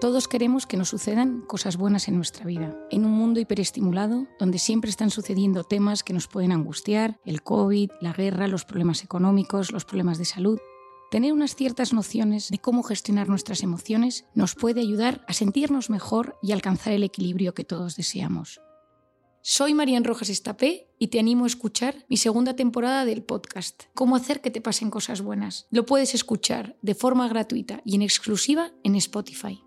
Todos queremos que nos sucedan cosas buenas en nuestra vida. En un mundo hiperestimulado, donde siempre están sucediendo temas que nos pueden angustiar, el COVID, la guerra, los problemas económicos, los problemas de salud, tener unas ciertas nociones de cómo gestionar nuestras emociones nos puede ayudar a sentirnos mejor y alcanzar el equilibrio que todos deseamos. Soy Marian Rojas Estapé y te animo a escuchar mi segunda temporada del podcast, Cómo hacer que te pasen cosas buenas. Lo puedes escuchar de forma gratuita y en exclusiva en Spotify.